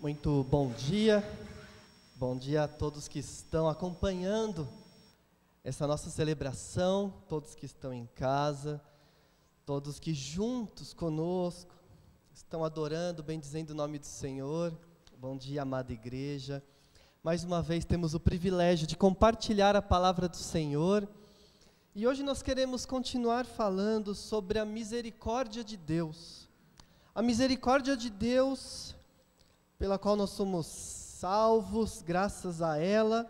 Muito bom dia, bom dia a todos que estão acompanhando essa nossa celebração, todos que estão em casa, todos que juntos conosco estão adorando, bendizendo o nome do Senhor. Bom dia, amada igreja. Mais uma vez temos o privilégio de compartilhar a palavra do Senhor. E hoje nós queremos continuar falando sobre a misericórdia de Deus. A misericórdia de Deus pela qual nós somos salvos, graças a ela.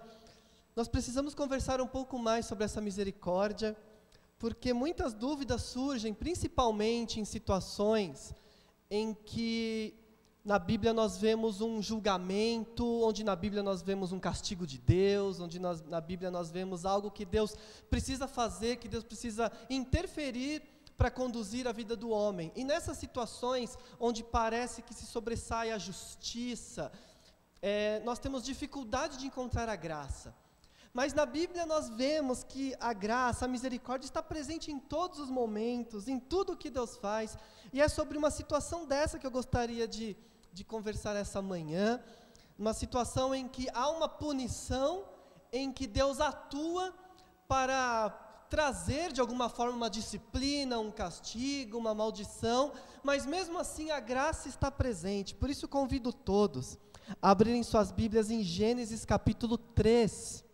Nós precisamos conversar um pouco mais sobre essa misericórdia, porque muitas dúvidas surgem, principalmente em situações em que na Bíblia nós vemos um julgamento, onde na Bíblia nós vemos um castigo de Deus, onde nós, na Bíblia nós vemos algo que Deus precisa fazer, que Deus precisa interferir para conduzir a vida do homem. E nessas situações onde parece que se sobressai a justiça, é, nós temos dificuldade de encontrar a graça. Mas na Bíblia nós vemos que a graça, a misericórdia está presente em todos os momentos, em tudo o que Deus faz. E é sobre uma situação dessa que eu gostaria de, de conversar essa manhã. Uma situação em que há uma punição, em que Deus atua para trazer de alguma forma uma disciplina, um castigo, uma maldição, mas mesmo assim a graça está presente. Por isso convido todos a abrirem suas Bíblias em Gênesis capítulo 3.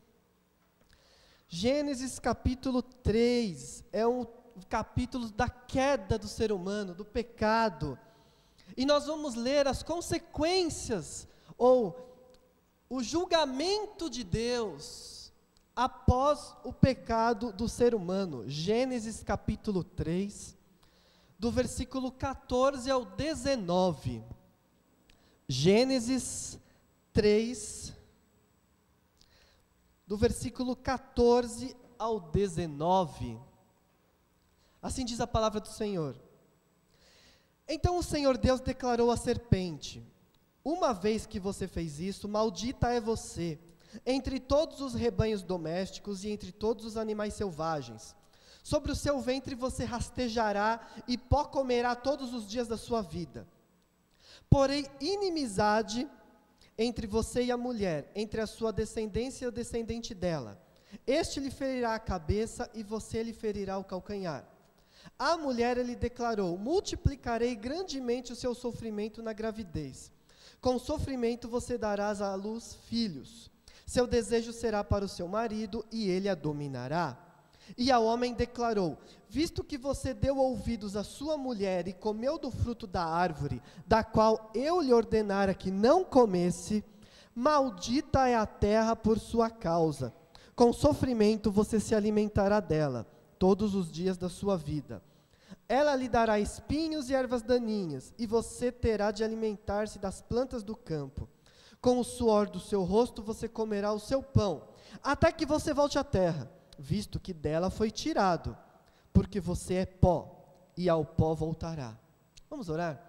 Gênesis capítulo 3 é um capítulo da queda do ser humano, do pecado. E nós vamos ler as consequências ou o julgamento de Deus após o pecado do ser humano. Gênesis capítulo 3, do versículo 14 ao 19. Gênesis 3, do versículo 14 ao 19. Assim diz a palavra do Senhor. Então o Senhor Deus declarou à serpente: Uma vez que você fez isso, maldita é você entre todos os rebanhos domésticos e entre todos os animais selvagens. Sobre o seu ventre você rastejará e pó comerá todos os dias da sua vida. Porém, inimizade entre você e a mulher, entre a sua descendência e o descendente dela. Este lhe ferirá a cabeça e você lhe ferirá o calcanhar. A mulher lhe declarou: Multiplicarei grandemente o seu sofrimento na gravidez. Com sofrimento você darás à luz filhos. Seu desejo será para o seu marido e ele a dominará. E ao homem declarou: Visto que você deu ouvidos à sua mulher e comeu do fruto da árvore, da qual eu lhe ordenara que não comesse, maldita é a terra por sua causa. Com sofrimento você se alimentará dela todos os dias da sua vida. Ela lhe dará espinhos e ervas daninhas, e você terá de alimentar-se das plantas do campo. Com o suor do seu rosto você comerá o seu pão, até que você volte à terra, visto que dela foi tirado, porque você é pó, e ao pó voltará. Vamos orar?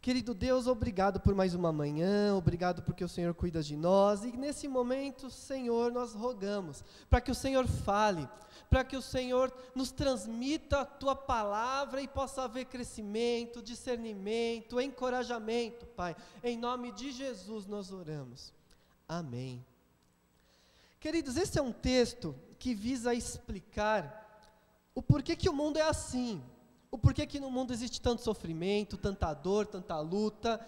Querido Deus, obrigado por mais uma manhã, obrigado porque o Senhor cuida de nós, e nesse momento, Senhor, nós rogamos para que o Senhor fale, para que o Senhor nos transmita a tua palavra e possa haver crescimento, discernimento, encorajamento, Pai. Em nome de Jesus nós oramos. Amém. Queridos, esse é um texto que visa explicar o porquê que o mundo é assim o porquê que no mundo existe tanto sofrimento, tanta dor, tanta luta.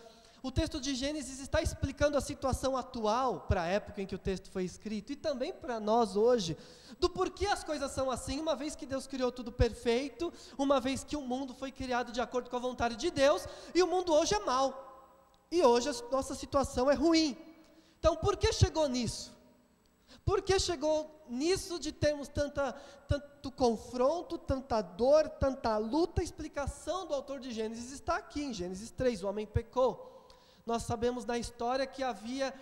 O texto de Gênesis está explicando a situação atual para a época em que o texto foi escrito e também para nós hoje, do porquê as coisas são assim, uma vez que Deus criou tudo perfeito, uma vez que o mundo foi criado de acordo com a vontade de Deus e o mundo hoje é mau. E hoje a nossa situação é ruim. Então, por que chegou nisso? Por que chegou nisso de termos tanta, tanto confronto, tanta dor, tanta luta? A explicação do autor de Gênesis está aqui em Gênesis 3: o homem pecou. Nós sabemos da história que havia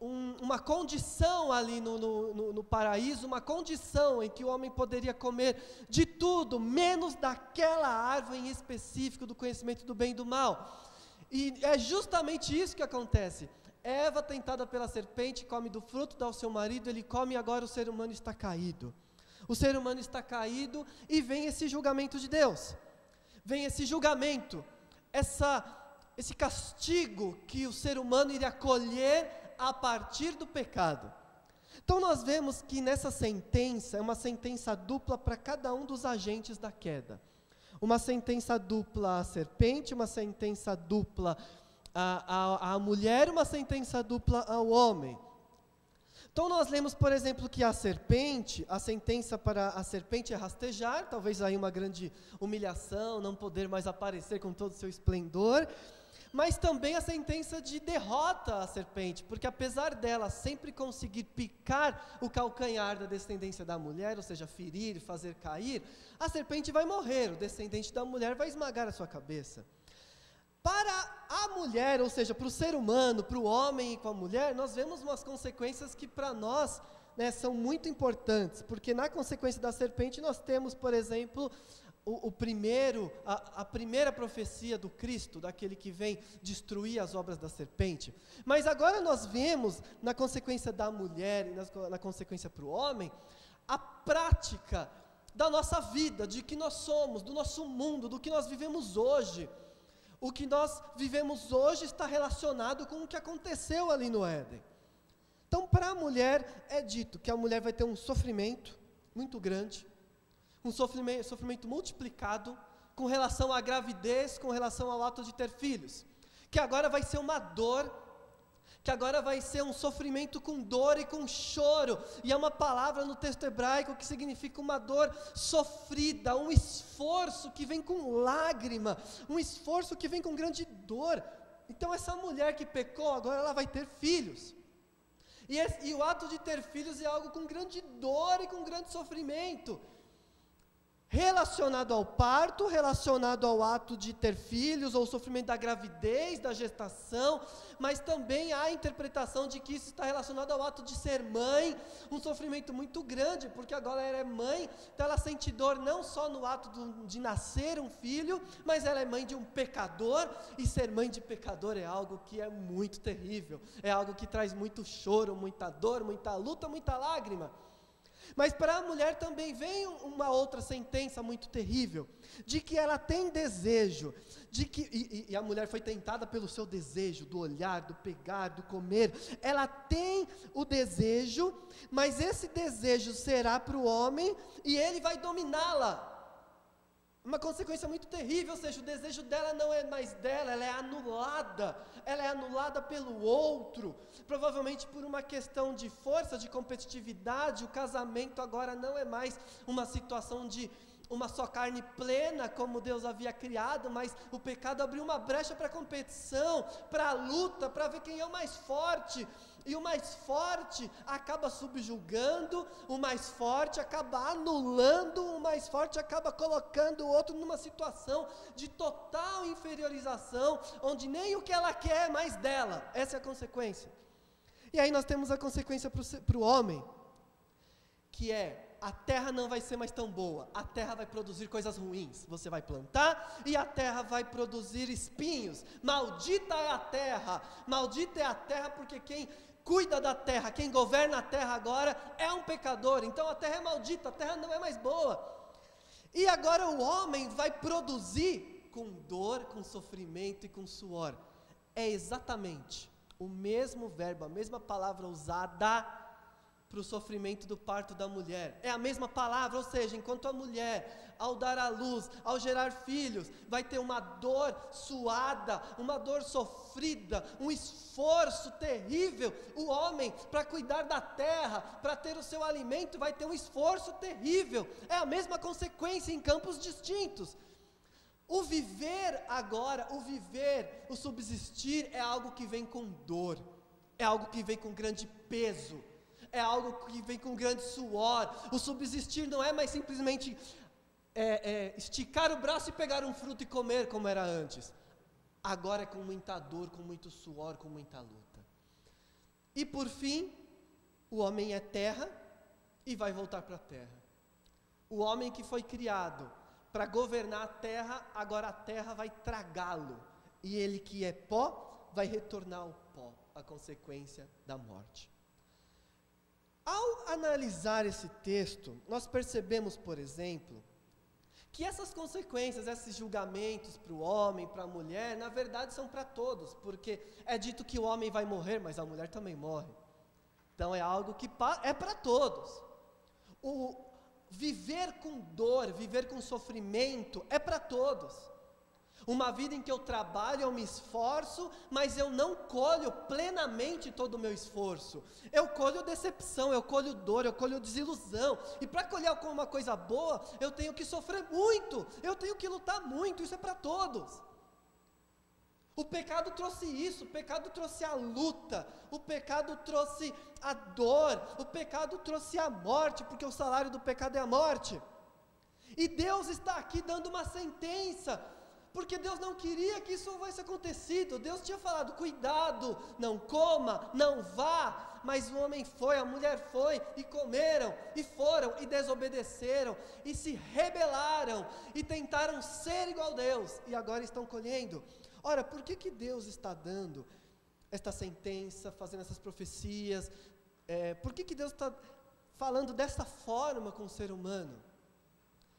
um, uma condição ali no, no, no, no, paraíso, uma condição em que o homem poderia comer de tudo, menos daquela árvore em específico do conhecimento do bem e do mal. E é justamente isso que acontece. Eva, tentada pela serpente, come do fruto, dá ao seu marido, ele come e agora o ser humano está caído. O ser humano está caído e vem esse julgamento de Deus. Vem esse julgamento, essa esse castigo que o ser humano iria colher a partir do pecado. Então nós vemos que nessa sentença é uma sentença dupla para cada um dos agentes da queda. Uma sentença dupla à serpente, uma sentença dupla à, à, à mulher, uma sentença dupla ao homem. Então nós lemos, por exemplo, que a serpente, a sentença para a serpente é rastejar, talvez aí uma grande humilhação, não poder mais aparecer com todo o seu esplendor, mas também a sentença de derrota à serpente, porque apesar dela sempre conseguir picar o calcanhar da descendência da mulher, ou seja, ferir, fazer cair, a serpente vai morrer, o descendente da mulher vai esmagar a sua cabeça. Para a mulher, ou seja, para o ser humano, para o homem e com a mulher, nós vemos umas consequências que para nós né, são muito importantes, porque na consequência da serpente nós temos, por exemplo, o, o primeiro, a, a, primeira profecia do Cristo, daquele que vem destruir as obras da serpente. Mas agora nós vemos, na consequência da mulher e na, na consequência para o homem, a prática da nossa vida, de que nós somos, do nosso mundo, do que nós vivemos hoje o que nós vivemos hoje está relacionado com o que aconteceu ali no Éden. Então, para a mulher, é dito que a mulher vai ter um sofrimento muito grande, um sofrimento, sofrimento multiplicado com relação à gravidez, com relação ao ato de ter filhos, que agora vai ser uma dor que agora vai ser um sofrimento com dor e com choro, e é uma palavra no texto hebraico que significa uma dor sofrida, um esforço que vem com lágrima, um esforço que vem com grande dor. Então, essa mulher que pecou, agora ela vai ter filhos. E, esse, e o ato de ter filhos é algo com grande dor e com grande sofrimento relacionado ao parto, relacionado ao ato de ter filhos, ou sofrimento da gravidez, da gestação, mas também há a interpretação de que isso está relacionado ao ato de ser mãe, um sofrimento muito grande, porque agora ela é mãe, então ela sente dor não só no ato do, de nascer um filho, mas ela é mãe de um pecador, e ser mãe de pecador é algo que é muito terrível, é algo que traz muito choro, muita dor, muita luta, muita lágrima. Mas para a mulher também vem uma outra sentença muito terrível, de que ela tem desejo, de que e, e, a mulher foi tentada pelo seu desejo, do olhar, do pegar, do comer. Ela tem o desejo, mas esse desejo será para o homem e ele vai dominá-la. Uma consequência muito terrível, ou seja, o desejo dela não é mais dela, ela é anulada, ela é anulada pelo outro, provavelmente por uma questão de força, de competitividade. O casamento agora não é mais uma situação de uma só carne plena, como Deus havia criado, mas o pecado abriu uma brecha para competição, para luta, para ver quem é o mais forte. E o mais forte acaba subjugando, o mais forte acaba anulando, o mais forte acaba colocando o outro numa situação de total inferiorização, onde nem o que ela quer é mais dela. Essa é a consequência. E aí nós temos a consequência para o homem, que é a terra não vai ser mais tão boa, a terra vai produzir coisas ruins. Você vai plantar e a terra vai produzir espinhos. Maldita é a terra, maldita é a terra, porque quem cuida da terra, quem governa a terra agora é um pecador. Então a terra é maldita, a terra não é mais boa. E agora o homem vai produzir com dor, com sofrimento e com suor. É exatamente o mesmo verbo, a mesma palavra usada para o sofrimento do parto da mulher. É a mesma palavra, ou seja, enquanto a mulher, ao dar à luz, ao gerar filhos, vai ter uma dor suada, uma dor sofrida, um esforço terrível, o homem, para cuidar da terra, para ter o seu alimento, vai ter um esforço terrível. É a mesma consequência em campos distintos. O viver agora, o viver, o subsistir é algo que vem com dor, é algo que vem com grande peso é algo que vem com grande suor. O subsistir não é mais simplesmente é, é, esticar o braço e pegar um fruto e comer como era antes. Agora é com muita dor, com muito suor, com muita luta. E por fim, o homem é terra e vai voltar para a terra. O homem que foi criado para governar a terra, agora a terra vai tragá-lo. E ele que é pó, vai retornar ao pó, a consequência da morte. Ao analisar esse texto, nós percebemos, por exemplo, que essas consequências, esses julgamentos para o homem, para a mulher, na verdade são para todos, porque é dito que o homem vai morrer, mas a mulher também morre. Então é algo que é para todos. O viver com dor, viver com sofrimento é para todos. Uma vida em que eu trabalho, eu me esforço, mas eu não colho plenamente todo o meu esforço. Eu colho decepção, eu colho dor, eu colho desilusão. E para colher alguma coisa boa, eu tenho que sofrer muito, eu tenho que lutar muito, isso é para todos. O pecado trouxe isso, o pecado trouxe a luta, o pecado trouxe a dor, o pecado trouxe a morte, porque o salário do pecado é a morte. E Deus está aqui dando uma sentença porque Deus não queria que isso houvesse acontecido. Deus tinha falado: cuidado, não coma, não vá. Mas o homem foi, a mulher foi, e comeram, e foram, e desobedeceram, e se rebelaram, e tentaram ser igual a Deus, e agora estão colhendo. Ora, por que, que Deus está dando esta sentença, fazendo essas profecias? É, por que, que Deus está falando dessa forma com o ser humano?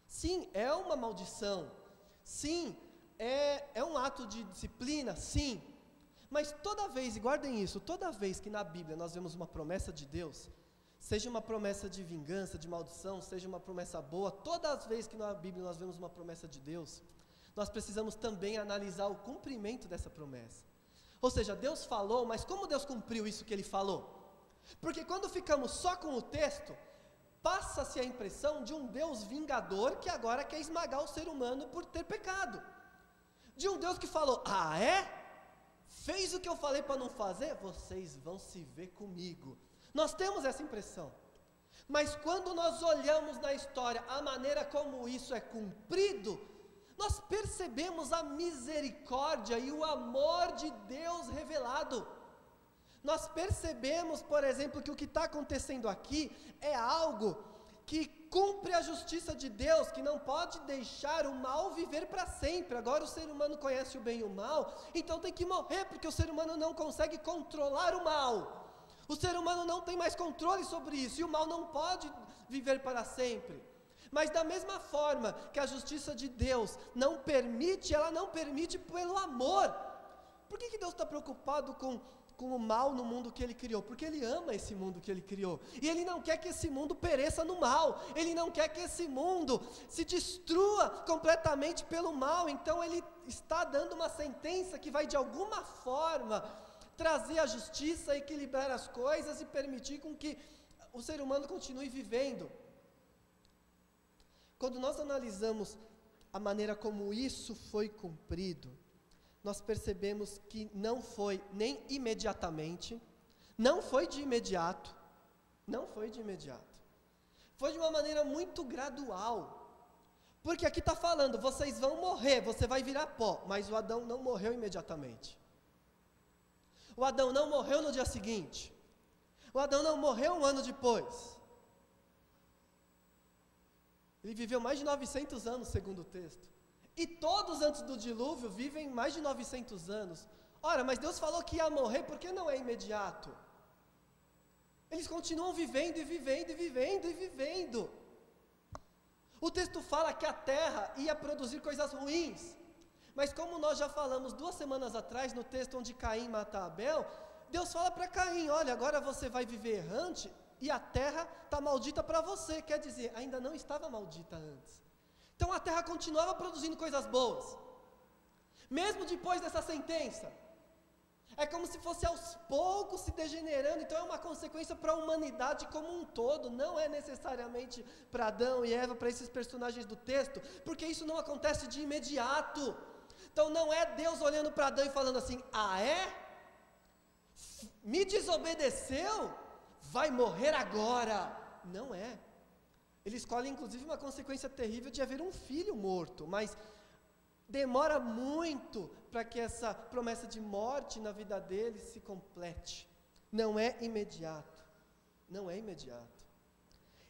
Sim, é uma maldição. Sim, é, é um ato de disciplina? Sim. Mas toda vez, e guardem isso, toda vez que na Bíblia nós vemos uma promessa de Deus, seja uma promessa de vingança, de maldição, seja uma promessa boa, todas as vezes que na Bíblia nós vemos uma promessa de Deus, nós precisamos também analisar o cumprimento dessa promessa. Ou seja, Deus falou, mas como Deus cumpriu isso que ele falou? Porque quando ficamos só com o texto, passa-se a impressão de um Deus vingador que agora quer esmagar o ser humano por ter pecado de um Deus que falou: Ah, é? Fez o que eu falei para não fazer? Vocês vão se ver comigo. Nós temos essa impressão. Mas quando nós olhamos na história a maneira como isso é cumprido, nós percebemos a misericórdia e o amor de Deus revelado. Nós percebemos, por exemplo, que o que está acontecendo aqui é algo que cumpre a justiça de Deus, que não pode deixar o mal viver para sempre. Agora o ser humano conhece o bem e o mal, então tem que morrer, porque o ser humano não consegue controlar o mal. O ser humano não tem mais controle sobre isso, e o mal não pode viver para sempre. Mas da mesma forma que a justiça de Deus não permite, ela não permite pelo amor. Por que, que Deus está preocupado com com o mal no mundo que ele criou, porque ele ama esse mundo que ele criou. E ele não quer que esse mundo pereça no mal. Ele não quer que esse mundo se destrua completamente pelo mal. Então ele está dando uma sentença que vai de alguma forma trazer a justiça, equilibrar as coisas e permitir com que o ser humano continue vivendo. Quando nós analisamos a maneira como isso foi cumprido, nós percebemos que não foi nem imediatamente, não foi de imediato, não foi de imediato. Foi de uma maneira muito gradual. Porque aqui está falando, vocês vão morrer, você vai virar pó, mas o Adão não morreu imediatamente. O Adão não morreu no dia seguinte. O Adão não morreu um ano depois. Ele viveu mais de 900 anos, segundo o texto. E todos antes do dilúvio vivem mais de 900 anos. Ora, mas Deus falou que ia morrer porque não é imediato. Eles continuam vivendo e vivendo e vivendo e vivendo. O texto fala que a terra ia produzir coisas ruins. Mas como nós já falamos duas semanas atrás no texto onde Caim mata Abel, Deus fala para Caim: olha, agora você vai viver errante e a terra está maldita para você. Quer dizer, ainda não estava maldita antes. Então a terra continuava produzindo coisas boas, mesmo depois dessa sentença. É como se fosse aos poucos se degenerando, então é uma consequência para a humanidade como um todo, não é necessariamente para Adão e Eva, para esses personagens do texto, porque isso não acontece de imediato. Então não é Deus olhando para Adão e falando assim: ah, é? Me desobedeceu? Vai morrer agora. Não é. Ele escolhe, inclusive, uma consequência terrível de haver um filho morto, mas demora muito para que essa promessa de morte na vida dele se complete. Não é imediato. Não é imediato.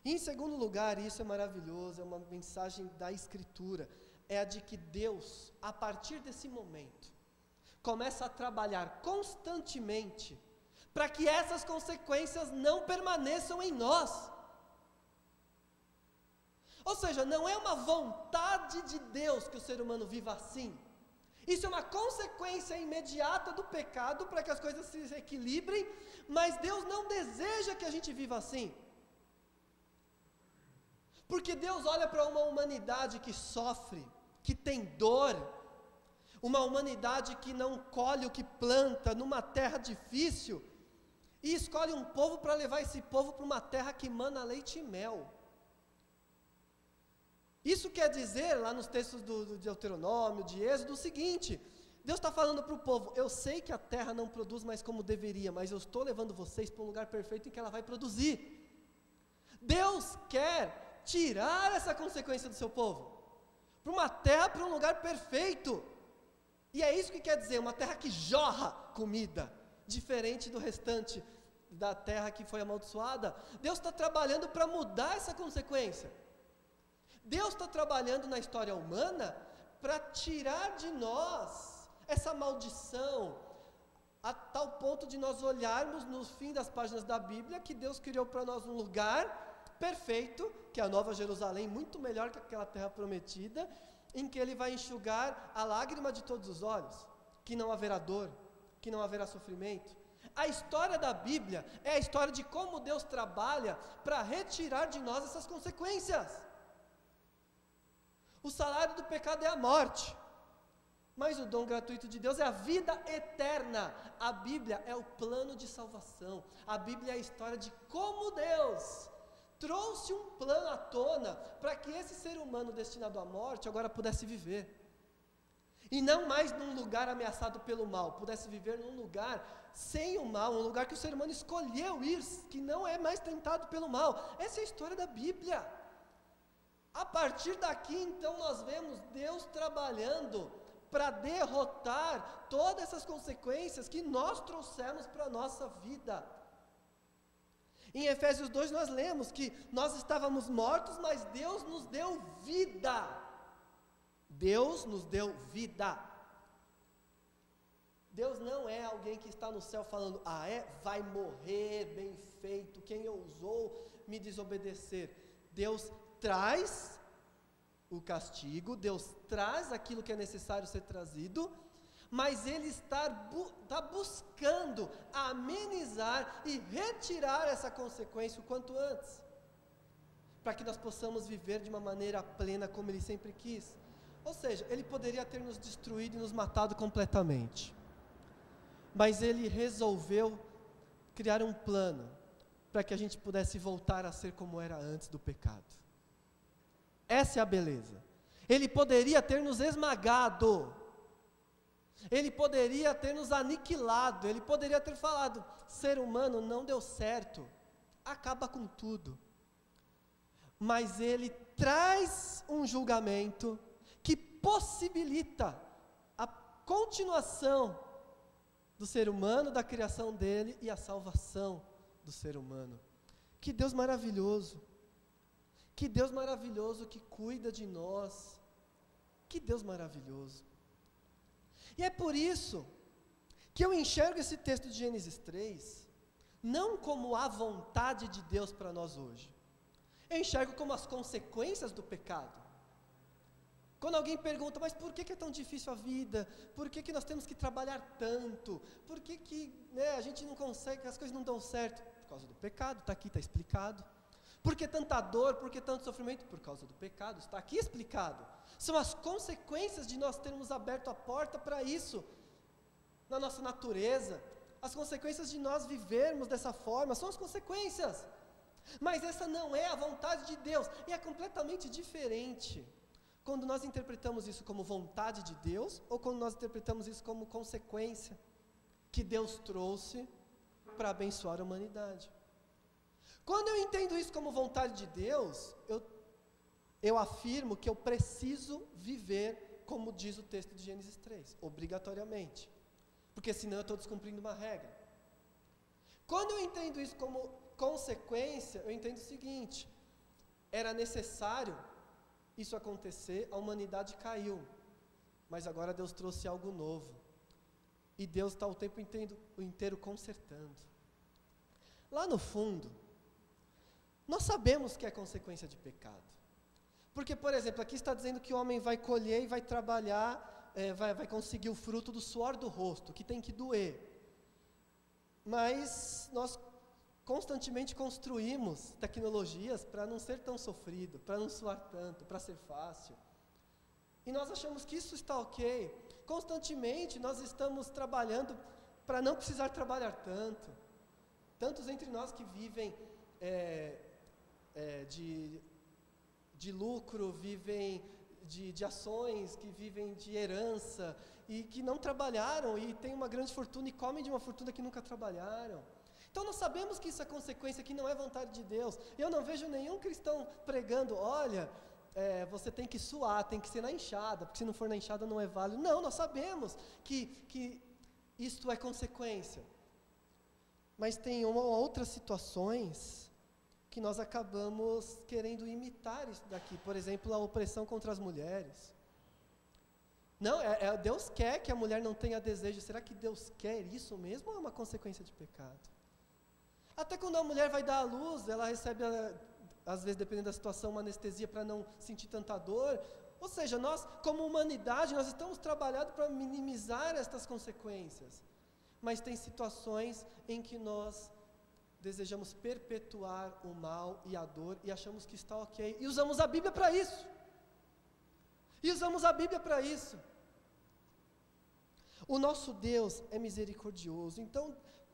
E, em segundo lugar, isso é maravilhoso, é uma mensagem da Escritura, é a de que Deus, a partir desse momento, começa a trabalhar constantemente para que essas consequências não permaneçam em nós. Ou seja, não é uma vontade de Deus que o ser humano viva assim. Isso é uma consequência imediata do pecado para que as coisas se equilibrem, mas Deus não deseja que a gente viva assim. Porque Deus olha para uma humanidade que sofre, que tem dor, uma humanidade que não colhe o que planta numa terra difícil, e escolhe um povo para levar esse povo para uma terra que mana leite e mel. Isso quer dizer, lá nos textos do, do Deuteronômio, de Êxodo, o seguinte: Deus está falando para o povo, eu sei que a terra não produz mais como deveria, mas eu estou levando vocês para um lugar perfeito em que ela vai produzir. Deus quer tirar essa consequência do seu povo, para uma terra, para um lugar perfeito. E é isso que quer dizer, uma terra que jorra comida, diferente do restante da terra que foi amaldiçoada. Deus está trabalhando para mudar essa consequência. Deus está trabalhando na história humana para tirar de nós essa maldição, a tal ponto de nós olharmos no fim das páginas da Bíblia que Deus criou para nós um lugar perfeito, que é a Nova Jerusalém, muito melhor que aquela terra prometida, em que Ele vai enxugar a lágrima de todos os olhos, que não haverá dor, que não haverá sofrimento. A história da Bíblia é a história de como Deus trabalha para retirar de nós essas consequências. O salário do pecado é a morte. Mas o dom gratuito de Deus é a vida eterna. A Bíblia é o plano de salvação. A Bíblia é a história de como Deus trouxe um plano à tona para que esse ser humano destinado à morte agora pudesse viver. E não mais num lugar ameaçado pelo mal, pudesse viver num lugar sem o mal, um lugar que o ser humano escolheu ir, que não é mais tentado pelo mal. Essa é a história da Bíblia. A partir daqui, então, nós vemos Deus trabalhando para derrotar todas essas consequências que nós trouxemos para a nossa vida. Em Efésios 2 nós lemos que nós estávamos mortos, mas Deus nos deu vida. Deus nos deu vida. Deus não é alguém que está no céu falando, ah, é? Vai morrer, bem feito, quem ousou me desobedecer. Deus traz o castigo, Deus traz aquilo que é necessário ser trazido, mas Ele está, bu está buscando amenizar e retirar essa consequência o quanto antes, para que nós possamos viver de uma maneira plena como Ele sempre quis. Ou seja, Ele poderia ter nos destruído e nos matado completamente, mas Ele resolveu criar um plano para que a gente pudesse voltar a ser como era antes do pecado. Essa é a beleza. Ele poderia ter nos esmagado. Ele poderia ter nos aniquilado. Ele poderia ter falado: ser humano não deu certo. Acaba com tudo. Mas ele traz um julgamento que possibilita a continuação do ser humano, da criação dele e a salvação do ser humano. Que Deus maravilhoso. Que Deus maravilhoso que cuida de nós. Que Deus maravilhoso. E é por isso que eu enxergo esse texto de Gênesis 3 não como a vontade de Deus para nós hoje. Eu enxergo como as consequências do pecado. Quando alguém pergunta, mas por que, que é tão difícil a vida? Por que, que nós temos que trabalhar tanto? Por que, que né, a gente não consegue, as coisas não dão certo? Por causa do pecado, está aqui, está explicado. Por que tanta dor? Por que tanto sofrimento? Por causa do pecado. Está aqui explicado. São as consequências de nós termos aberto a porta para isso na nossa natureza. As consequências de nós vivermos dessa forma são as consequências. Mas essa não é a vontade de Deus. E é completamente diferente quando nós interpretamos isso como vontade de Deus ou quando nós interpretamos isso como consequência que Deus trouxe para abençoar a humanidade. Quando eu entendo isso como vontade de Deus, eu, eu afirmo que eu preciso viver como diz o texto de Gênesis 3, obrigatoriamente. Porque senão eu estou descumprindo uma regra. Quando eu entendo isso como consequência, eu entendo o seguinte: era necessário isso acontecer, a humanidade caiu, mas agora Deus trouxe algo novo. E Deus está o tempo inteiro, o inteiro consertando. Lá no fundo, nós sabemos que é consequência de pecado. Porque, por exemplo, aqui está dizendo que o homem vai colher e vai trabalhar, é, vai, vai conseguir o fruto do suor do rosto, que tem que doer. Mas nós constantemente construímos tecnologias para não ser tão sofrido, para não suar tanto, para ser fácil. E nós achamos que isso está ok. Constantemente nós estamos trabalhando para não precisar trabalhar tanto. Tantos entre nós que vivem é, é, de, de lucro, vivem de, de ações, que vivem de herança e que não trabalharam e têm uma grande fortuna e comem de uma fortuna que nunca trabalharam. Então nós sabemos que isso é consequência, que não é vontade de Deus. Eu não vejo nenhum cristão pregando, olha, é, você tem que suar, tem que ser na enxada, porque se não for na enxada não é válido. Não, nós sabemos que, que isto é consequência. Mas tem uma, outras situações que nós acabamos querendo imitar isso daqui. Por exemplo, a opressão contra as mulheres. Não, é, é, Deus quer que a mulher não tenha desejo. Será que Deus quer isso mesmo ou é uma consequência de pecado? Até quando a mulher vai dar à luz, ela recebe, às vezes, dependendo da situação, uma anestesia para não sentir tanta dor. Ou seja, nós, como humanidade, nós estamos trabalhando para minimizar estas consequências. Mas tem situações em que nós desejamos perpetuar o mal e a dor e achamos que está ok. E usamos a Bíblia para isso. E usamos a Bíblia para isso. O nosso Deus é misericordioso. Então,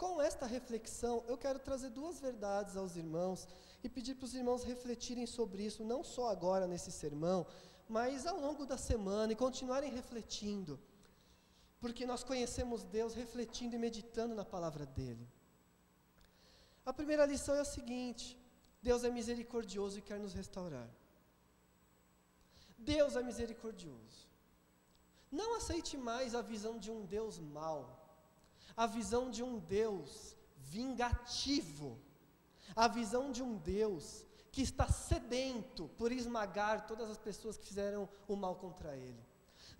com esta reflexão, eu quero trazer duas verdades aos irmãos e pedir para os irmãos refletirem sobre isso, não só agora nesse sermão, mas ao longo da semana e continuarem refletindo, porque nós conhecemos Deus refletindo e meditando na palavra dEle. A primeira lição é a seguinte: Deus é misericordioso e quer nos restaurar. Deus é misericordioso. Não aceite mais a visão de um Deus mau a visão de um Deus vingativo, a visão de um Deus que está sedento por esmagar todas as pessoas que fizeram o mal contra ele.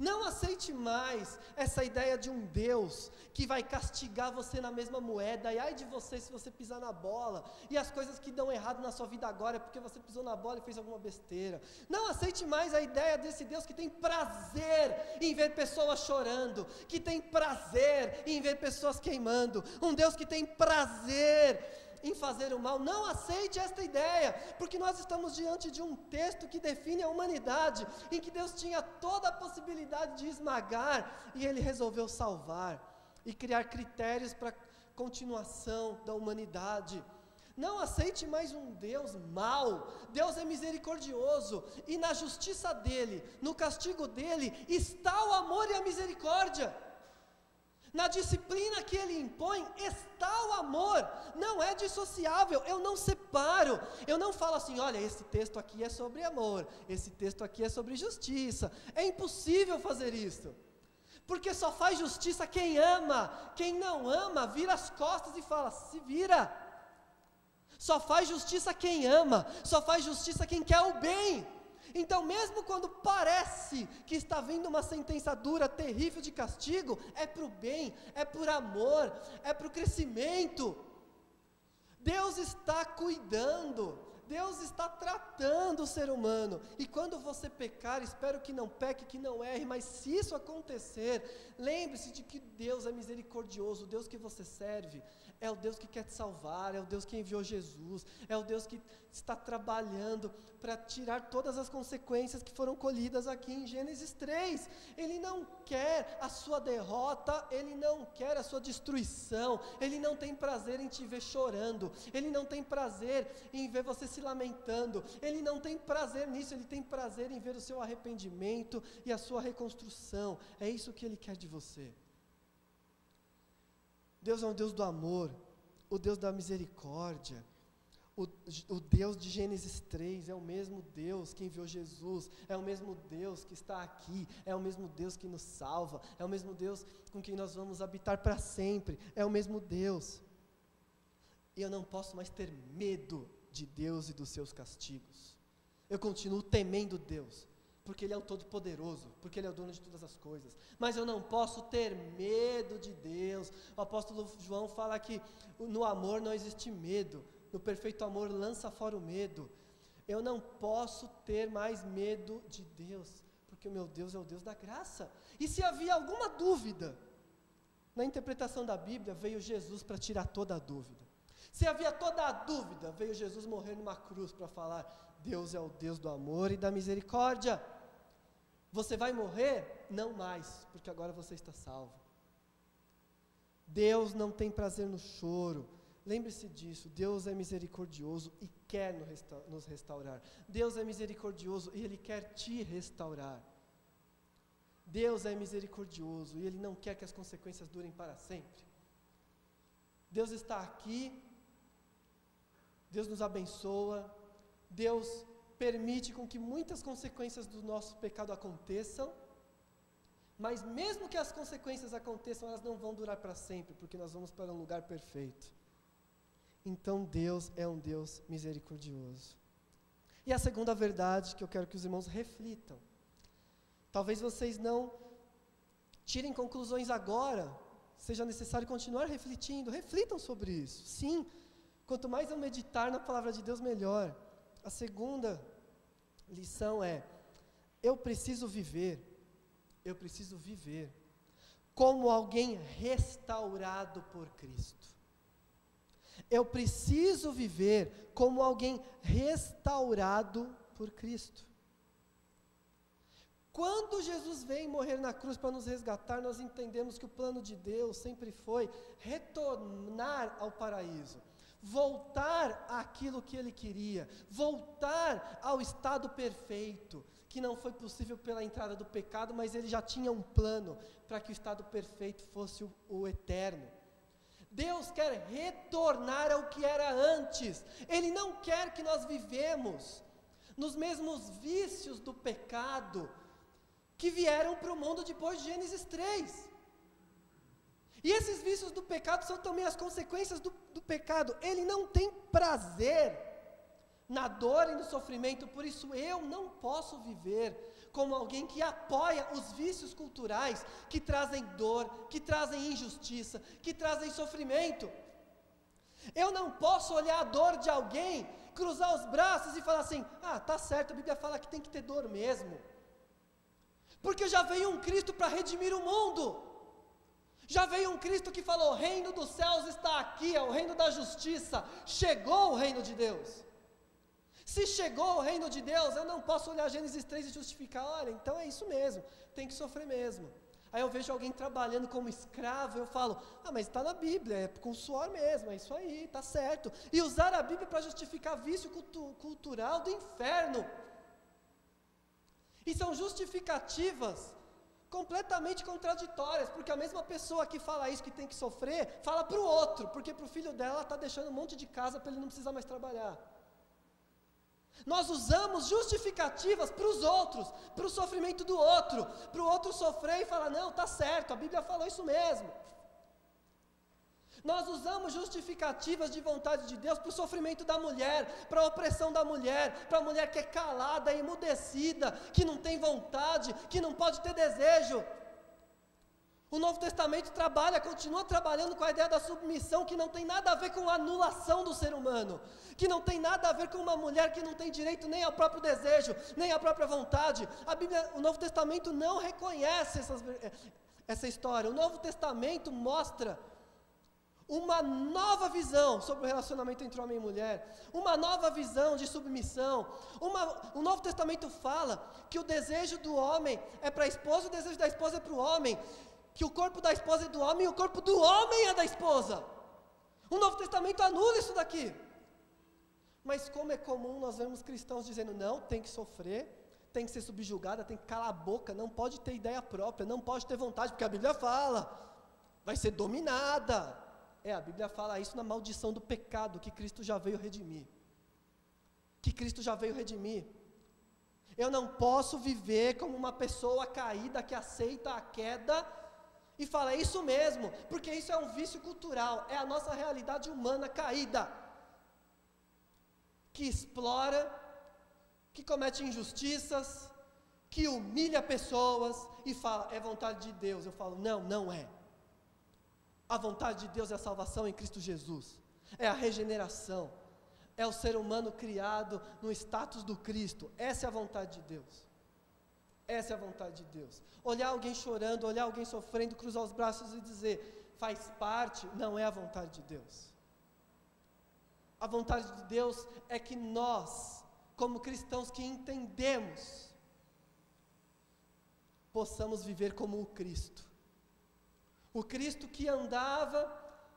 Não aceite mais essa ideia de um Deus que vai castigar você na mesma moeda, e ai de você se você pisar na bola, e as coisas que dão errado na sua vida agora é porque você pisou na bola e fez alguma besteira. Não aceite mais a ideia desse Deus que tem prazer em ver pessoas chorando, que tem prazer em ver pessoas queimando, um Deus que tem prazer em fazer o mal. Não aceite esta ideia, porque nós estamos diante de um texto que define a humanidade, em que Deus tinha toda a possibilidade de esmagar e ele resolveu salvar e criar critérios para continuação da humanidade. Não aceite mais um Deus mau. Deus é misericordioso e na justiça dele, no castigo dele, está o amor e a misericórdia. Na disciplina que ele impõe está o amor, não é dissociável, eu não separo, eu não falo assim, olha, esse texto aqui é sobre amor, esse texto aqui é sobre justiça. É impossível fazer isso, porque só faz justiça quem ama, quem não ama vira as costas e fala, se vira. Só faz justiça quem ama, só faz justiça quem quer o bem. Então, mesmo quando parece que está vindo uma sentença dura, terrível de castigo, é para o bem, é por amor, é para o crescimento. Deus está cuidando, Deus está tratando o ser humano. E quando você pecar, espero que não peque, que não erre, mas se isso acontecer, lembre-se de que Deus é misericordioso, o Deus que você serve é o Deus que quer te salvar, é o Deus que enviou Jesus, é o Deus que está trabalhando para tirar todas as consequências que foram colhidas aqui em Gênesis 3. Ele não quer a sua derrota, ele não quer a sua destruição, ele não tem prazer em te ver chorando, ele não tem prazer em ver você se lamentando, ele não tem prazer nisso, ele tem prazer em ver o seu arrependimento e a sua reconstrução. É isso que ele quer de você. Deus é um Deus do amor, o Deus da misericórdia. O, o, Deus de Gênesis 3 é o mesmo Deus que enviou Jesus, é o mesmo Deus que está aqui, é o mesmo Deus que nos salva, é o mesmo Deus com quem nós vamos habitar para sempre, é o mesmo Deus. E eu não posso mais ter medo de Deus e dos seus castigos. Eu continuo temendo Deus, porque Ele é o Todo-Poderoso, porque Ele é o dono de todas as coisas. Mas eu não posso ter medo de Deus. O apóstolo João fala que no amor não existe medo, no perfeito amor lança fora o medo. Eu não posso ter mais medo de Deus, porque o meu Deus é o Deus da graça. E se havia alguma dúvida na interpretação da Bíblia, veio Jesus para tirar toda a dúvida. Se havia toda a dúvida, veio Jesus morrer numa cruz para falar: Deus é o Deus do amor e da misericórdia. Você vai morrer? Não mais, porque agora você está salvo. Deus não tem prazer no choro. Lembre-se disso, Deus é misericordioso e quer nos restaurar. Deus é misericordioso e Ele quer te restaurar. Deus é misericordioso e Ele não quer que as consequências durem para sempre. Deus está aqui, Deus nos abençoa, Deus permite com que muitas consequências do nosso pecado aconteçam, mas mesmo que as consequências aconteçam, elas não vão durar para sempre, porque nós vamos para um lugar perfeito. Então Deus é um Deus misericordioso. E a segunda verdade que eu quero que os irmãos reflitam Talvez vocês não tirem conclusões agora, seja necessário continuar refletindo. Reflitam sobre isso. Sim, quanto mais eu meditar na palavra de Deus, melhor. A segunda lição é: eu preciso viver, eu preciso viver como alguém restaurado por Cristo. Eu preciso viver como alguém restaurado por Cristo. Quando Jesus vem morrer na cruz para nos resgatar, nós entendemos que o plano de Deus sempre foi retornar ao paraíso, voltar àquilo que ele queria, voltar ao estado perfeito, que não foi possível pela entrada do pecado, mas ele já tinha um plano para que o estado perfeito fosse o, o eterno. Deus quer retornar ao que era antes, Ele não quer que nós vivemos nos mesmos vícios do pecado, que vieram para o mundo depois de Gênesis 3. E esses vícios do pecado são também as consequências do, do pecado. Ele não tem prazer na dor e no sofrimento, por isso eu não posso viver como alguém que apoia os vícios culturais que trazem dor, que trazem injustiça, que trazem sofrimento. Eu não posso olhar a dor de alguém, cruzar os braços e falar assim: ah, tá certo, a Bíblia fala que tem que ter dor mesmo. Porque já veio um Cristo para redimir o mundo. Já veio um Cristo que falou: o reino dos céus está aqui, é o reino da justiça. Chegou o reino de Deus. Se chegou o reino de Deus, eu não posso olhar Gênesis 3 e justificar, olha, então é isso mesmo, tem que sofrer mesmo. Aí eu vejo alguém trabalhando como escravo, eu falo, ah, mas está na Bíblia, é com suor mesmo, é isso aí, está certo. E usar a Bíblia para justificar vício cultu cultural do inferno. E são justificativas completamente contraditórias, porque a mesma pessoa que fala isso que tem que sofrer, fala para o outro, porque para o filho dela está deixando um monte de casa para ele não precisar mais trabalhar. Nós usamos justificativas para os outros, para o sofrimento do outro, para o outro sofrer e falar: não, está certo, a Bíblia falou isso mesmo. Nós usamos justificativas de vontade de Deus para o sofrimento da mulher, para a opressão da mulher, para a mulher que é calada, emudecida, que não tem vontade, que não pode ter desejo. O Novo Testamento trabalha, continua trabalhando com a ideia da submissão, que não tem nada a ver com a anulação do ser humano, que não tem nada a ver com uma mulher que não tem direito nem ao próprio desejo, nem à própria vontade. A Bíblia, o Novo Testamento não reconhece essas, essa história. O Novo Testamento mostra uma nova visão sobre o relacionamento entre homem e mulher, uma nova visão de submissão. Uma, o Novo Testamento fala que o desejo do homem é para a esposa, o desejo da esposa é para o homem, que o corpo da esposa é do homem e o corpo do homem é da esposa. O Novo Testamento anula isso daqui. Mas como é comum nós vemos cristãos dizendo, não, tem que sofrer, tem que ser subjugada, tem que calar a boca, não pode ter ideia própria, não pode ter vontade, porque a Bíblia fala, vai ser dominada, é, a Bíblia fala isso na maldição do pecado que Cristo já veio redimir. Que Cristo já veio redimir. Eu não posso viver como uma pessoa caída que aceita a queda e fala, é isso mesmo, porque isso é um vício cultural, é a nossa realidade humana caída, que explora, que comete injustiças, que humilha pessoas e fala, é vontade de Deus. Eu falo, não, não é. A vontade de Deus é a salvação em Cristo Jesus, é a regeneração, é o ser humano criado no status do Cristo. Essa é a vontade de Deus. Essa é a vontade de Deus. Olhar alguém chorando, olhar alguém sofrendo, cruzar os braços e dizer, faz parte, não é a vontade de Deus. A vontade de Deus é que nós, como cristãos que entendemos, possamos viver como o Cristo. O Cristo que andava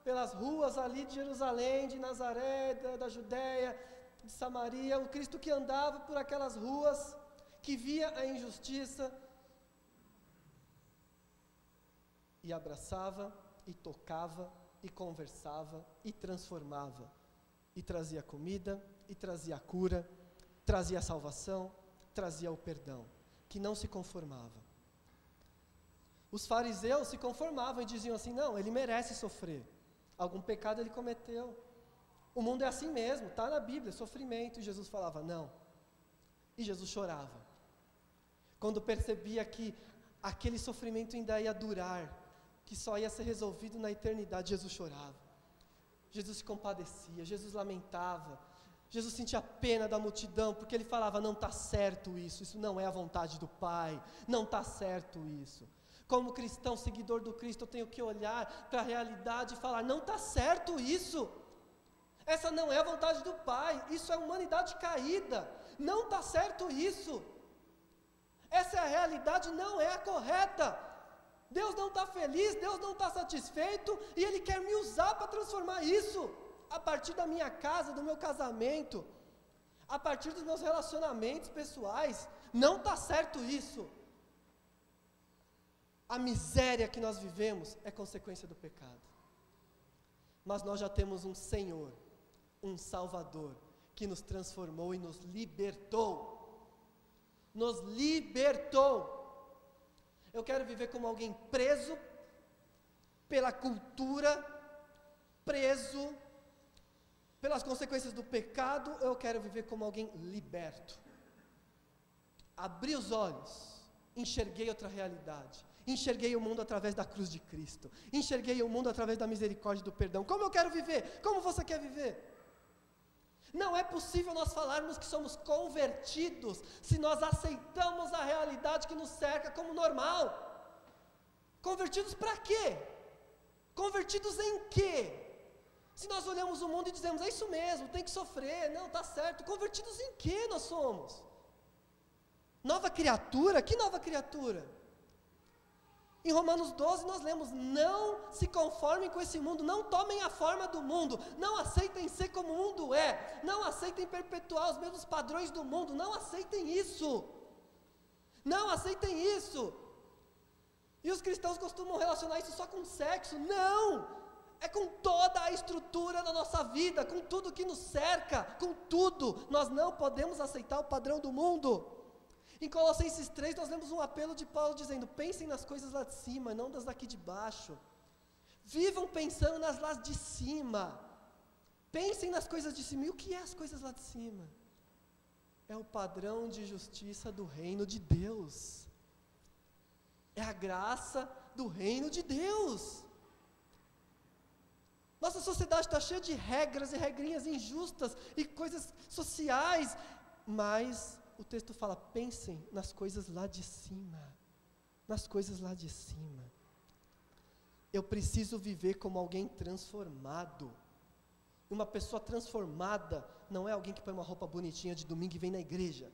pelas ruas ali de Jerusalém, de Nazaré, da, da Judéia, de Samaria, o Cristo que andava por aquelas ruas, que via a injustiça e abraçava e tocava e conversava e transformava e trazia comida e trazia cura, trazia salvação, trazia o perdão, que não se conformava. Os fariseus se conformavam e diziam assim: não, ele merece sofrer. Algum pecado ele cometeu. O mundo é assim mesmo, está na Bíblia, sofrimento. E Jesus falava: não. E Jesus chorava. Quando percebia que aquele sofrimento ainda ia durar, que só ia ser resolvido na eternidade, Jesus chorava. Jesus se compadecia, Jesus lamentava. Jesus sentia pena da multidão, porque ele falava: não está certo isso, isso não é a vontade do Pai, não está certo isso. Como cristão, seguidor do Cristo, eu tenho que olhar para a realidade e falar: não está certo isso. Essa não é a vontade do Pai, isso é humanidade caída. Não está certo isso. Essa é a realidade, não é a correta. Deus não está feliz, Deus não está satisfeito e Ele quer me usar para transformar isso a partir da minha casa, do meu casamento, a partir dos meus relacionamentos pessoais. Não está certo isso. A miséria que nós vivemos é consequência do pecado. Mas nós já temos um Senhor, um Salvador, que nos transformou e nos libertou. Nos libertou. Eu quero viver como alguém preso pela cultura, preso pelas consequências do pecado, eu quero viver como alguém liberto. Abri os olhos, enxerguei outra realidade Enxerguei o mundo através da cruz de Cristo. Enxerguei o mundo através da misericórdia e do perdão. Como eu quero viver? Como você quer viver? Não é possível nós falarmos que somos convertidos se nós aceitamos a realidade que nos cerca como normal. Convertidos para quê? Convertidos em quê? Se nós olhamos o mundo e dizemos, é isso mesmo, tem que sofrer, não, está certo. Convertidos em quê nós somos? Nova criatura? Que nova criatura? Em Romanos 12 nós lemos: Não se conformem com esse mundo, não tomem a forma do mundo, não aceitem ser como o mundo é, não aceitem perpetuar os mesmos padrões do mundo, não aceitem isso. Não aceitem isso. E os cristãos costumam relacionar isso só com sexo. Não! É com toda a estrutura da nossa vida, com tudo que nos cerca, com tudo. Nós não podemos aceitar o padrão do mundo. Em Colossenses 3, nós lemos um apelo de Paulo dizendo: pensem nas coisas lá de cima, não das daqui de baixo. Vivam pensando nas lá de cima. Pensem nas coisas de cima. E o que é as coisas lá de cima? É o padrão de justiça do reino de Deus. É a graça do reino de Deus. Nossa sociedade está cheia de regras e regrinhas injustas e coisas sociais, mas o texto fala: pensem nas coisas lá de cima. Nas coisas lá de cima. Eu preciso viver como alguém transformado. Uma pessoa transformada não é alguém que põe uma roupa bonitinha de domingo e vem na igreja.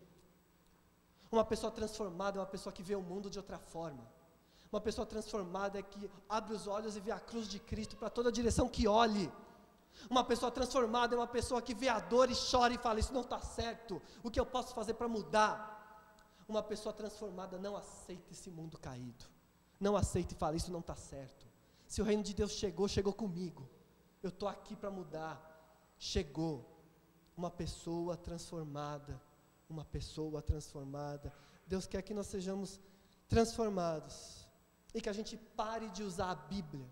Uma pessoa transformada é uma pessoa que vê o mundo de outra forma. Uma pessoa transformada é que abre os olhos e vê a cruz de Cristo para toda direção que olhe. Uma pessoa transformada é uma pessoa que vê a dor e chora e fala: Isso não está certo, o que eu posso fazer para mudar? Uma pessoa transformada não aceita esse mundo caído, não aceita e fala: Isso não está certo. Se o reino de Deus chegou, chegou comigo, eu estou aqui para mudar. Chegou uma pessoa transformada, uma pessoa transformada. Deus quer que nós sejamos transformados e que a gente pare de usar a Bíblia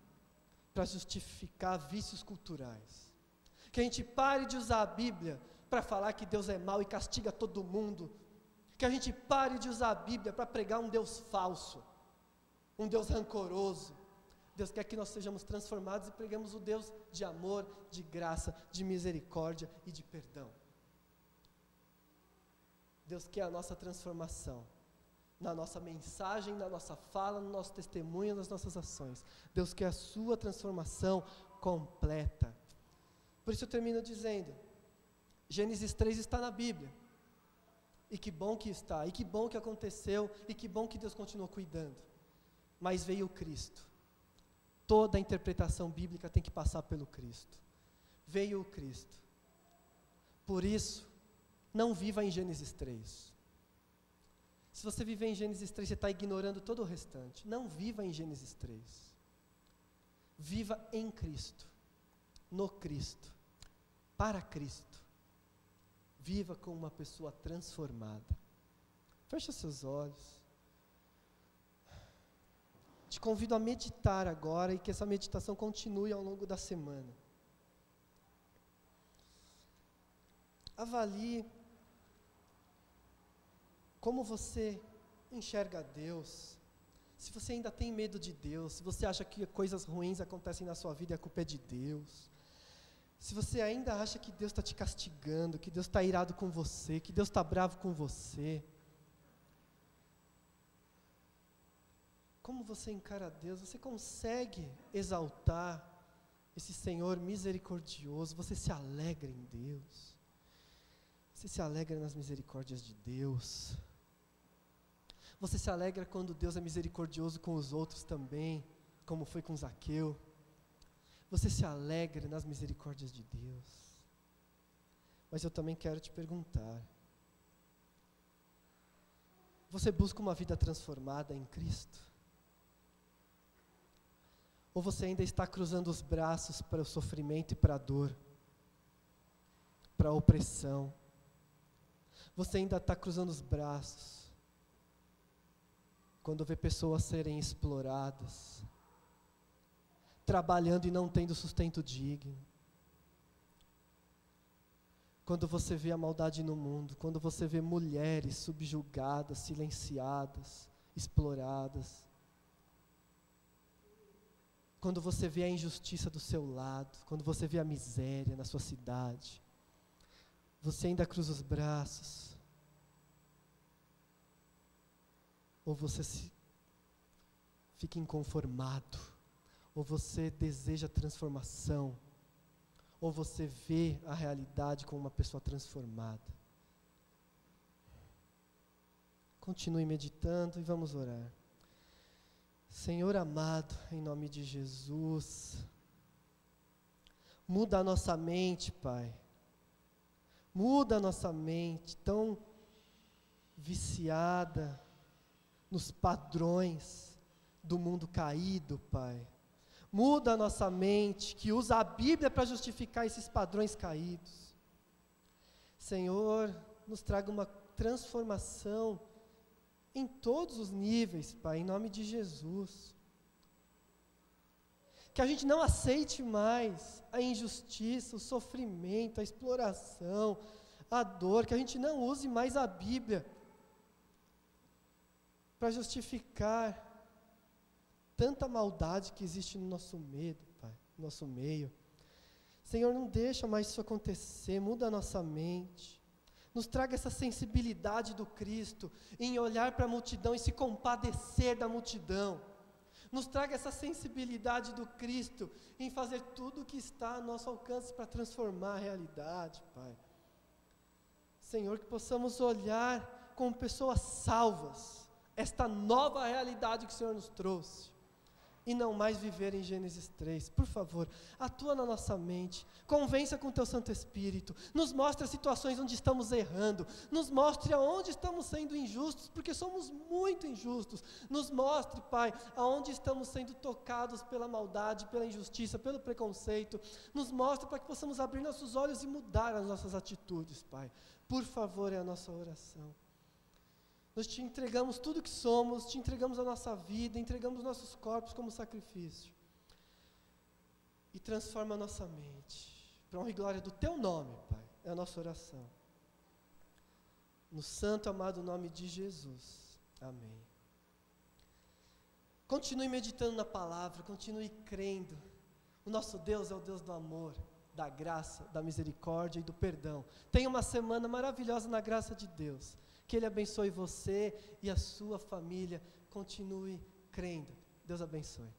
para justificar vícios culturais. Que a gente pare de usar a Bíblia para falar que Deus é mau e castiga todo mundo. Que a gente pare de usar a Bíblia para pregar um Deus falso, um Deus rancoroso. Deus quer que nós sejamos transformados e preguemos o Deus de amor, de graça, de misericórdia e de perdão. Deus quer a nossa transformação na nossa mensagem, na nossa fala, no nosso testemunho, nas nossas ações. Deus quer a sua transformação completa. Por isso eu termino dizendo: Gênesis 3 está na Bíblia. E que bom que está, e que bom que aconteceu, e que bom que Deus continuou cuidando. Mas veio o Cristo. Toda a interpretação bíblica tem que passar pelo Cristo. Veio o Cristo. Por isso, não viva em Gênesis 3. Se você viver em Gênesis 3, você está ignorando todo o restante. Não viva em Gênesis 3. Viva em Cristo, no Cristo, para Cristo. Viva como uma pessoa transformada. Feche seus olhos. Te convido a meditar agora e que essa meditação continue ao longo da semana. Avalie como você enxerga Deus? Se você ainda tem medo de Deus, se você acha que coisas ruins acontecem na sua vida e a culpa é de Deus, se você ainda acha que Deus está te castigando, que Deus está irado com você, que Deus está bravo com você, como você encara Deus? Você consegue exaltar esse Senhor misericordioso? Você se alegra em Deus? Você se alegra nas misericórdias de Deus? Você se alegra quando Deus é misericordioso com os outros também, como foi com Zaqueu. Você se alegra nas misericórdias de Deus. Mas eu também quero te perguntar: você busca uma vida transformada em Cristo? Ou você ainda está cruzando os braços para o sofrimento e para a dor, para a opressão? Você ainda está cruzando os braços quando vê pessoas serem exploradas, trabalhando e não tendo sustento digno. Quando você vê a maldade no mundo, quando você vê mulheres subjugadas, silenciadas, exploradas. Quando você vê a injustiça do seu lado, quando você vê a miséria na sua cidade, você ainda cruza os braços ou você se fica inconformado, ou você deseja transformação, ou você vê a realidade como uma pessoa transformada. Continue meditando e vamos orar. Senhor amado, em nome de Jesus, muda a nossa mente, Pai. Muda a nossa mente tão viciada, nos padrões do mundo caído, Pai. Muda a nossa mente, que usa a Bíblia para justificar esses padrões caídos. Senhor, nos traga uma transformação em todos os níveis, Pai, em nome de Jesus. Que a gente não aceite mais a injustiça, o sofrimento, a exploração, a dor, que a gente não use mais a Bíblia para justificar tanta maldade que existe no nosso medo, Pai, no nosso meio. Senhor, não deixa mais isso acontecer, muda a nossa mente. Nos traga essa sensibilidade do Cristo em olhar para a multidão e se compadecer da multidão. Nos traga essa sensibilidade do Cristo em fazer tudo o que está a nosso alcance para transformar a realidade, Pai. Senhor, que possamos olhar como pessoas salvas, esta nova realidade que o Senhor nos trouxe. E não mais viver em Gênesis 3. Por favor, atua na nossa mente, convença com o teu Santo Espírito, nos mostre as situações onde estamos errando, nos mostre aonde estamos sendo injustos, porque somos muito injustos. Nos mostre, Pai, aonde estamos sendo tocados pela maldade, pela injustiça, pelo preconceito. Nos mostre para que possamos abrir nossos olhos e mudar as nossas atitudes, Pai. Por favor, é a nossa oração nós te entregamos tudo que somos, te entregamos a nossa vida, entregamos nossos corpos como sacrifício. E transforma a nossa mente, para honra e glória do teu nome, Pai, é a nossa oração. No santo amado nome de Jesus. Amém. Continue meditando na palavra, continue crendo. O nosso Deus é o Deus do amor, da graça, da misericórdia e do perdão. Tenha uma semana maravilhosa na graça de Deus. Que Ele abençoe você e a sua família. Continue crendo. Deus abençoe.